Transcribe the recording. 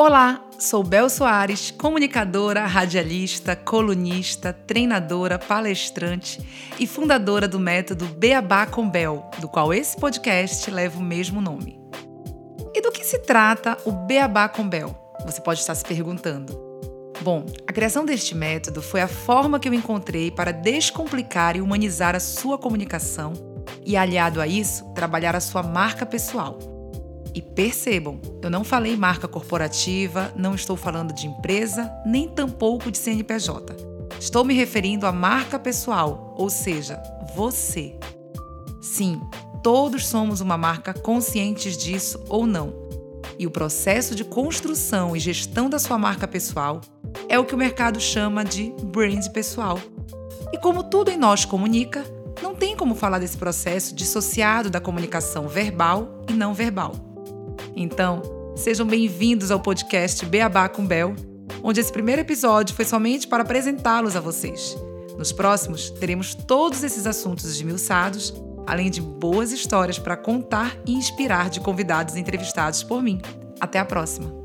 Olá, sou Bel Soares, comunicadora, radialista, colunista, treinadora, palestrante e fundadora do método Beabá com Bel, do qual esse podcast leva o mesmo nome. E do que se trata o Beabá com Bel? Você pode estar se perguntando. Bom, a criação deste método foi a forma que eu encontrei para descomplicar e humanizar a sua comunicação e, aliado a isso, trabalhar a sua marca pessoal. E percebam, eu não falei marca corporativa, não estou falando de empresa, nem tampouco de CNPJ. Estou me referindo à marca pessoal, ou seja, você. Sim, todos somos uma marca conscientes disso ou não. E o processo de construção e gestão da sua marca pessoal é o que o mercado chama de brand pessoal. E como tudo em nós comunica, não tem como falar desse processo dissociado da comunicação verbal e não verbal. Então, sejam bem-vindos ao podcast Beabá com Bel, onde esse primeiro episódio foi somente para apresentá-los a vocês. Nos próximos, teremos todos esses assuntos esmiuçados, além de boas histórias para contar e inspirar de convidados entrevistados por mim. Até a próxima!